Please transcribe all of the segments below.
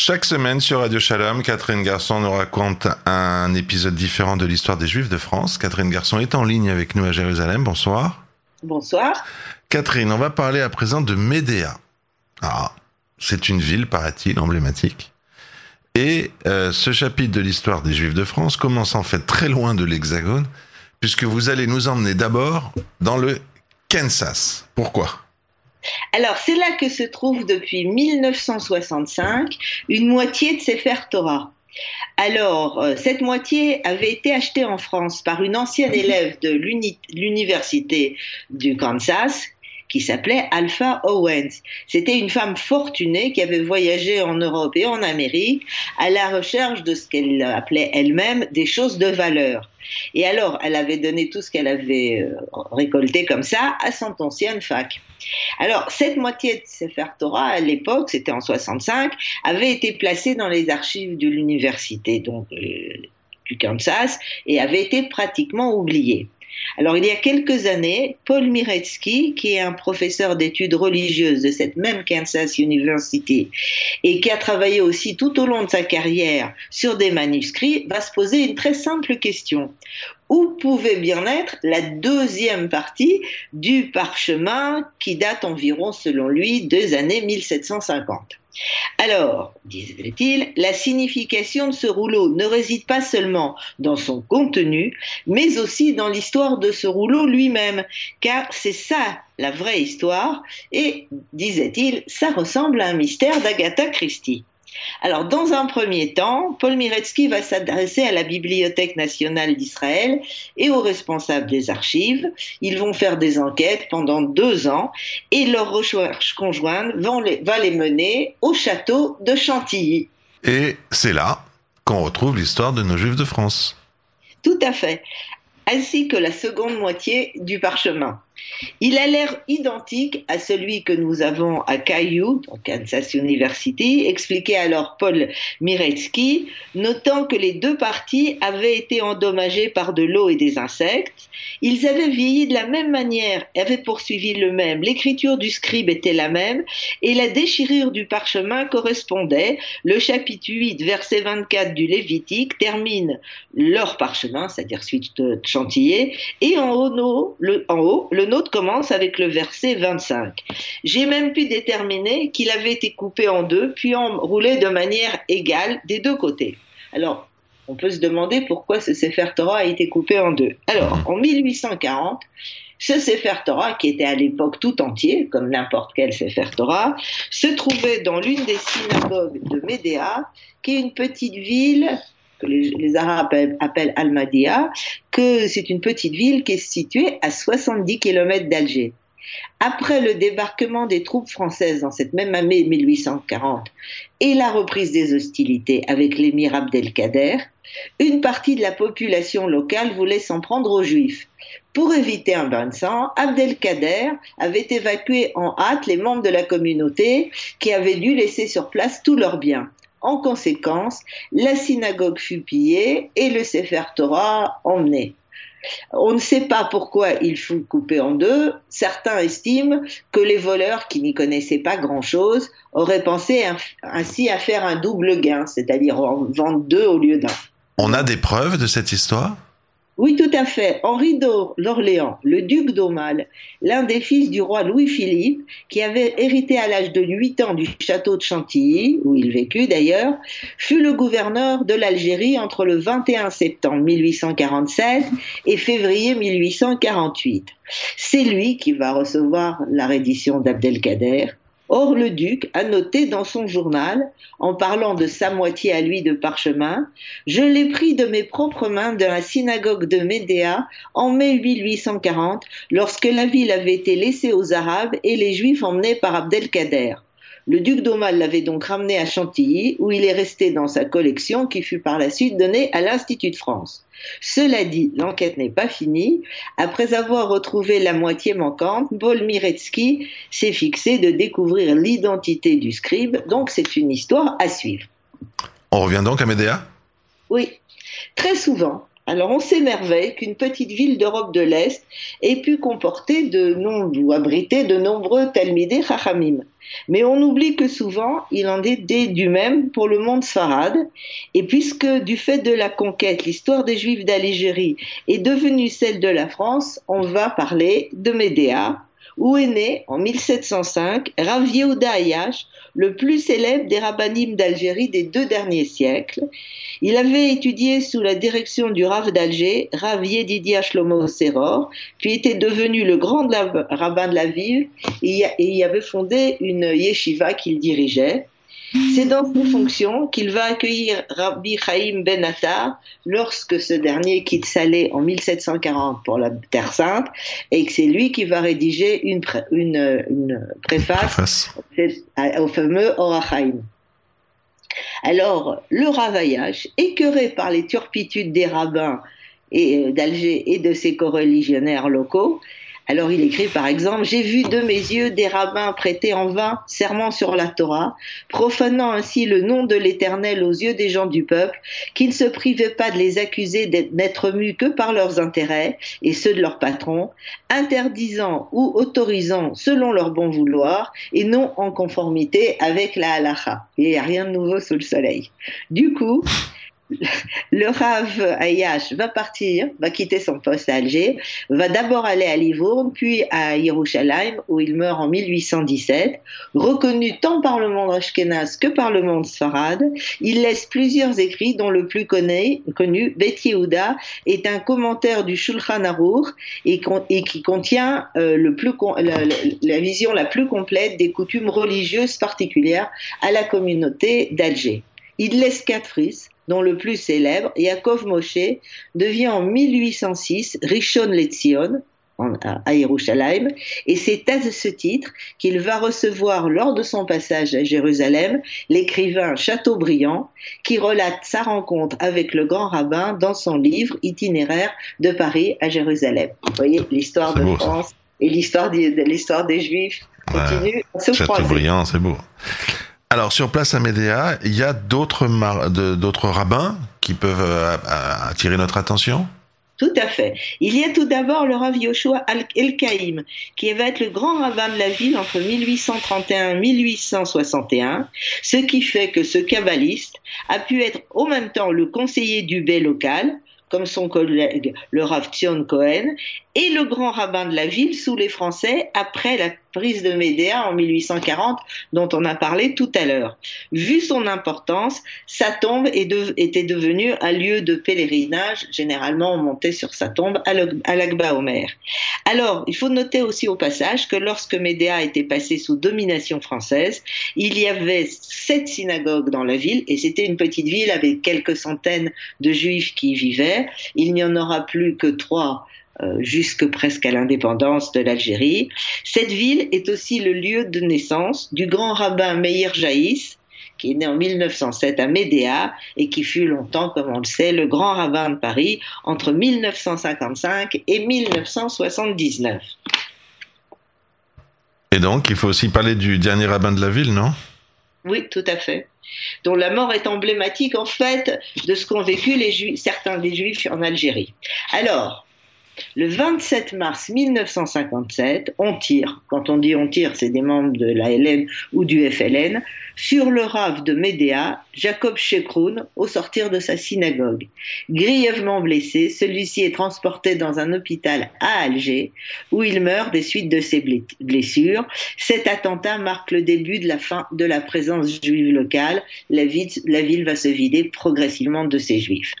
Chaque semaine sur Radio Shalom, Catherine Garçon nous raconte un épisode différent de l'histoire des Juifs de France. Catherine Garçon est en ligne avec nous à Jérusalem. Bonsoir. Bonsoir. Catherine, on va parler à présent de Médéa. Ah, c'est une ville, paraît-il, emblématique. Et euh, ce chapitre de l'histoire des Juifs de France commence en fait très loin de l'Hexagone, puisque vous allez nous emmener d'abord dans le Kansas. Pourquoi? Alors, c'est là que se trouve depuis 1965 une moitié de Sefer Torah. Alors, euh, cette moitié avait été achetée en France par une ancienne élève de l'université du Kansas qui s'appelait Alpha Owens. C'était une femme fortunée qui avait voyagé en Europe et en Amérique à la recherche de ce qu'elle appelait elle-même des choses de valeur. Et alors, elle avait donné tout ce qu'elle avait euh, récolté comme ça à son ancienne fac. Alors, cette moitié de Sefer Torah, à l'époque, c'était en 65, avait été placée dans les archives de l'université donc, euh, du Kansas et avait été pratiquement oubliée. Alors, il y a quelques années, Paul Miretsky, qui est un professeur d'études religieuses de cette même Kansas University et qui a travaillé aussi tout au long de sa carrière sur des manuscrits, va se poser une très simple question où pouvait bien être la deuxième partie du parchemin qui date environ, selon lui, des années 1750. Alors, disait-il, la signification de ce rouleau ne réside pas seulement dans son contenu, mais aussi dans l'histoire de ce rouleau lui-même, car c'est ça la vraie histoire, et, disait-il, ça ressemble à un mystère d'Agatha Christie. Alors, dans un premier temps, Paul Miretsky va s'adresser à la Bibliothèque nationale d'Israël et aux responsables des archives. Ils vont faire des enquêtes pendant deux ans et leur recherche conjointe va les mener au château de Chantilly. Et c'est là qu'on retrouve l'histoire de nos Juifs de France. Tout à fait, ainsi que la seconde moitié du parchemin. Il a l'air identique à celui que nous avons à Caillou, donc Kansas University, expliquait alors Paul Miretsky, notant que les deux parties avaient été endommagées par de l'eau et des insectes. Ils avaient vieilli de la même manière, avaient poursuivi le même, l'écriture du scribe était la même, et la déchirure du parchemin correspondait. Le chapitre 8, verset 24 du Lévitique termine leur parchemin, c'est-à-dire suite de Chantilly, et en haut, le, en haut, le nôtre commence avec le verset 25. J'ai même pu déterminer qu'il avait été coupé en deux, puis enroulé de manière égale des deux côtés. Alors, on peut se demander pourquoi ce Sefer Torah a été coupé en deux. Alors, en 1840, ce Sefer Torah, qui était à l'époque tout entier, comme n'importe quel Sefer Torah, se trouvait dans l'une des synagogues de Médéa, qui est une petite ville que les, Arabes appellent, Almadia, que c'est une petite ville qui est située à 70 km d'Alger. Après le débarquement des troupes françaises dans cette même année 1840 et la reprise des hostilités avec l'émir Abdelkader, une partie de la population locale voulait s'en prendre aux Juifs. Pour éviter un bain de sang, Abdelkader avait évacué en hâte les membres de la communauté qui avaient dû laisser sur place tous leurs biens. En conséquence, la synagogue fut pillée et le Sefer Torah emmené. On ne sait pas pourquoi il fut coupé en deux. Certains estiment que les voleurs, qui n'y connaissaient pas grand-chose, auraient pensé ainsi à faire un double gain, c'est-à-dire en vendre deux au lieu d'un. On a des preuves de cette histoire? Oui, tout à fait. Henri d'Orléans, le duc d'Aumale, l'un des fils du roi Louis-Philippe, qui avait hérité à l'âge de 8 ans du château de Chantilly, où il vécut d'ailleurs, fut le gouverneur de l'Algérie entre le 21 septembre 1847 et février 1848. C'est lui qui va recevoir la reddition d'Abdelkader, Or, le duc a noté dans son journal, en parlant de sa moitié à lui de parchemin, je l'ai pris de mes propres mains de la synagogue de Médéa en mai 1840, lorsque la ville avait été laissée aux Arabes et les Juifs emmenés par Abdelkader. Le duc d'Aumale l'avait donc ramené à Chantilly, où il est resté dans sa collection qui fut par la suite donnée à l'Institut de France. Cela dit, l'enquête n'est pas finie. Après avoir retrouvé la moitié manquante, Paul Miretsky s'est fixé de découvrir l'identité du scribe, donc c'est une histoire à suivre. On revient donc à Médéa? Oui. Très souvent, Alors on s'émerveille qu'une petite ville d'Europe de l'Est ait pu comporter de ou abriter de nombreux Talmidei Chachamim. Mais on oublie que souvent, il en est du même pour le monde Sfarad. Et puisque du fait de la conquête, l'histoire des Juifs d'Algérie est devenue celle de la France, on va parler de Médéa, où est né en 1705 Rav Yehuda Ayash, le plus célèbre des rabbinim d'Algérie des deux derniers siècles. Il avait étudié sous la direction du Rav d'Alger, Rav Yedidia Shlomo Seror, puis était devenu le grand rabbin de la ville et y avait fondé une yeshiva qu'il dirigeait. C'est dans ces fonctions qu'il va accueillir Rabbi Chaim Ben Attar lorsque ce dernier quitte Salé en 1740 pour la Terre Sainte et que c'est lui qui va rédiger une, préface, au fameux Orachaim. Alors, le ravaillage, écœuré par les turpitudes des rabbins euh, d'Alger et de ses coreligionnaires locaux, alors il écrit par exemple J'ai vu de mes yeux des rabbins prêter en vain serment sur la Torah, profanant ainsi le nom de l'Éternel aux yeux des gens du peuple, qui ne se privaient pas de les accuser d'être mus que par leurs intérêts et ceux de leurs patrons, interdisant ou autorisant selon leur bon vouloir et non en conformité avec la halacha. Il n'y a rien de nouveau sous le soleil. Du coup, le Rav Ayash va partir, va quitter son poste à Alger, va d'abord aller à Livourne, puis à Yerushalayim, où il meurt en 1817. Reconnu tant par le monde ashkénaze que par le monde sfarad, il laisse plusieurs écrits, dont le plus connu, connu Bet Yehuda, est un commentaire du Shulchan Aruch et, qui contient euh, la vision la plus complète des coutumes religieuses particulières à la communauté d'Alger. Il laisse quatre fils, dont le plus célèbre, Yaakov Moshe, devient en 1806 Rishon Letzion, à Yerushalayim, et c'est à ce titre qu'il va recevoir lors de son passage à Jérusalem l'écrivain Chateaubriand qui relate sa rencontre avec le grand rabbin dans son livre itinéraire de Paris à Jérusalem. Vous voyez l'histoire de France et l'histoire l'histoire des Juifs continue Chateaubriand, c'est beau. Alors sur place à Médéa, il y a d'autres rabbins qui peuvent euh, attirer notre attention? Tout à fait. Il y a tout d'abord le Rav Yoshua El-Kaïm, qui va être le grand rabbin de la ville entre 1831 et 1861, ce qui fait que ce kabbaliste a pu être au même temps le conseiller du B local, comme son collègue le Rav Tzion Cohen, et le grand rabbin de la ville sous les Français après la prise de Médéa en 1840 dont on a parlé tout à l'heure. Vu son importance, sa tombe était devenue un lieu de pèlerinage. Généralement, on montait sur sa tombe à l'Akba Omer. Alors, il faut noter aussi au passage que lorsque Médéa était passé sous domination française, il y avait sept synagogues dans la ville et c'était une petite ville avec quelques centaines de juifs qui y vivaient. Il n'y en aura plus que trois jusque presque à l'indépendance de l'Algérie. Cette ville est aussi le lieu de naissance du grand rabbin Meir Jaïs, qui est né en 1907 à Médéa et qui fut longtemps, comme on le sait, le grand rabbin de Paris entre 1955 et 1979. Et donc, il faut aussi parler du dernier rabbin de la ville, non? Oui, tout à fait. Dont la mort est emblématique, en fait, de ce qu'ont vécu les certains des Juifs en Algérie. Alors, le 27 mars 1957, on tire, quand on dit on tire, c'est des membres de la LN ou du FLN, sur le rave de Médéa, Jacob Chekroun, au sortir de sa synagogue. Grièvement blessé, celui-ci est transporté dans un hôpital à Alger, où il meurt des suites de ses blessures. Cet attentat marque le début de la fin de la présence juive locale. La ville, la ville va se vider progressivement de ses juifs.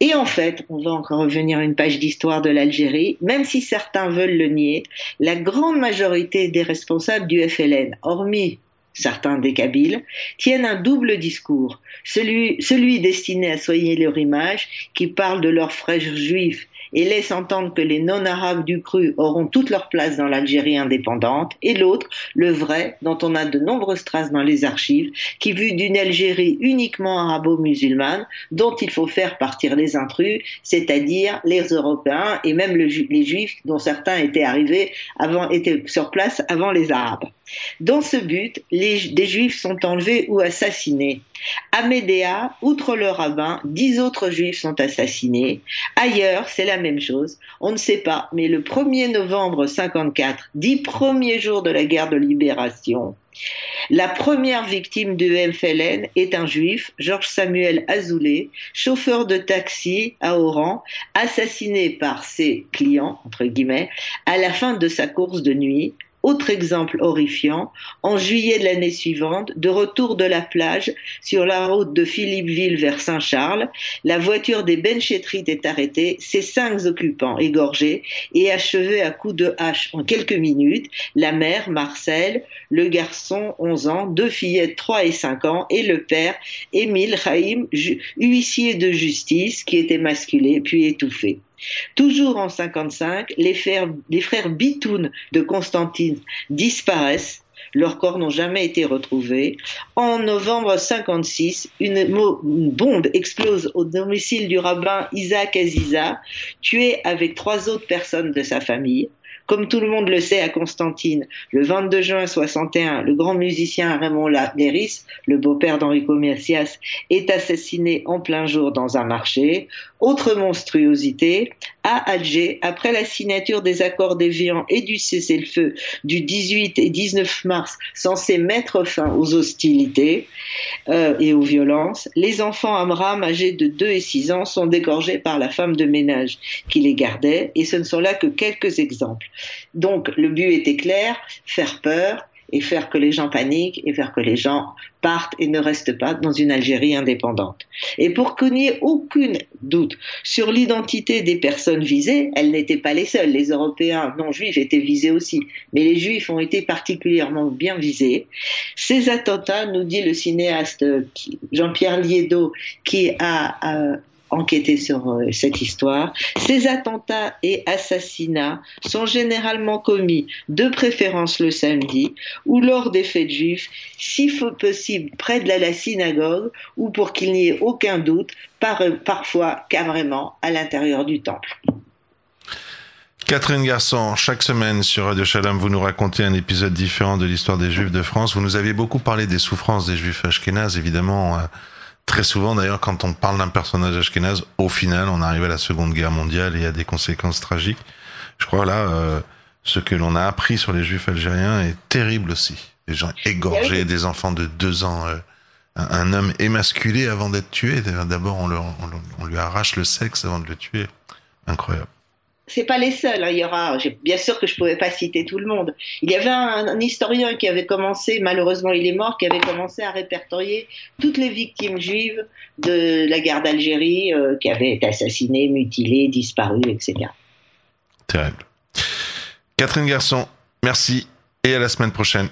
Et en fait, on va encore revenir à une page d'histoire de l'Algérie, même si certains veulent le nier, la grande majorité des responsables du FLN, hormis certains des Kabyles, tiennent un double discours, celui, destiné à soigner leur image, qui parle de leurs frères juifs et laisse entendre que les non-arabes du cru auront toute leur place dans l'Algérie indépendante, et l'autre, le vrai, dont on a de nombreuses traces dans les archives, qui vu d'une Algérie uniquement arabo-musulmane, dont il faut faire partir les intrus, c'est-à-dire les Européens et même les Juifs, dont certains étaient arrivés avant, étaient sur place avant les Arabes. Dans ce but, des Juifs sont enlevés ou assassinés. À Médéa, outre le rabbin, dix autres juifs sont assassinés. Ailleurs, c'est la même chose. On ne sait pas, mais le 1er novembre 54, dix premiers jours de la guerre de libération, la première victime du MFLN est un juif, Georges Samuel Azoulay, chauffeur de taxi à Oran, assassiné par ses clients, entre guillemets, à la fin de sa course de nuit autre exemple horrifiant, en juillet de l'année suivante, de retour de la plage sur la route de Philippeville vers Saint-Charles, la voiture des Benchetrit est arrêtée, ses cinq occupants égorgés et achevés à coups de hache en quelques minutes, la mère, Marcel, le garçon, 11 ans, deux fillettes, 3 et 5 ans, et le père, Émile Chaim, huissier de justice, qui était masculé puis étouffé. Toujours en 55, les frères, Bitoun de Constantine disparaissent. Leurs corps n'ont jamais été retrouvés. En novembre 56, une, une, bombe explose au domicile du rabbin Isaac Aziza, tué avec trois autres personnes de sa famille. Comme tout le monde le sait à Constantine, le 22 juin 61, le grand musicien Raymond Léris, le beau-père d'Enrico Mercias, est assassiné en plein jour dans un marché. Autre monstruosité, à Alger, après la signature des accords d'Évian et du cessez-le-feu du 18 et 19 mars, censé mettre fin aux hostilités euh, et aux violences, les enfants Amram âgés de 2 et 6 ans sont dégorgés par la femme de ménage qui les gardait, et ce ne sont là que quelques exemples. Donc le but était clair, faire peur et faire que les gens paniquent et faire que les gens partent et ne restent pas dans une Algérie indépendante. Et pour qu'il n'y ait aucun doute sur l'identité des personnes visées, elles n'étaient pas les seules. Les Européens non juifs étaient visés aussi, mais les juifs ont été particulièrement bien visés. Ces attentats, nous dit le cinéaste Jean-Pierre Liedot, qui a, enquêter sur euh, cette histoire. Ces attentats et assassinats sont généralement commis de préférence le samedi ou lors des fêtes juives, si possible près de la synagogue ou pour qu'il n'y ait aucun doute, par, parfois carrément à l'intérieur du temple. Catherine Garçon, chaque semaine sur Radio Shalom, vous nous racontez un épisode différent de l'histoire des Juifs de France. Vous nous aviez beaucoup parlé des souffrances des Juifs ashkénazes, évidemment. Très souvent, d'ailleurs, quand on parle d'un personnage ashkénaze, au final, on arrive à la Seconde Guerre mondiale et il y a des conséquences tragiques. Je crois là, euh, ce que l'on a appris sur les Juifs algériens est terrible aussi. Des gens égorgés, des enfants de deux ans, euh, un, homme émasculé avant d'être tué. D'abord, on, on lui arrache le sexe avant de le tuer. Incroyable c'est pas les seuls. Hein. Il y aura, bien sûr que je pouvais pas citer tout le monde. Il y avait un, historien qui avait commencé, malheureusement il est mort, qui avait commencé à répertorier toutes les victimes juives de la guerre d'Algérie euh, qui avaient été assassinées, mutilées, disparues, etc. Terrible. Catherine Garçon, merci et à la semaine prochaine.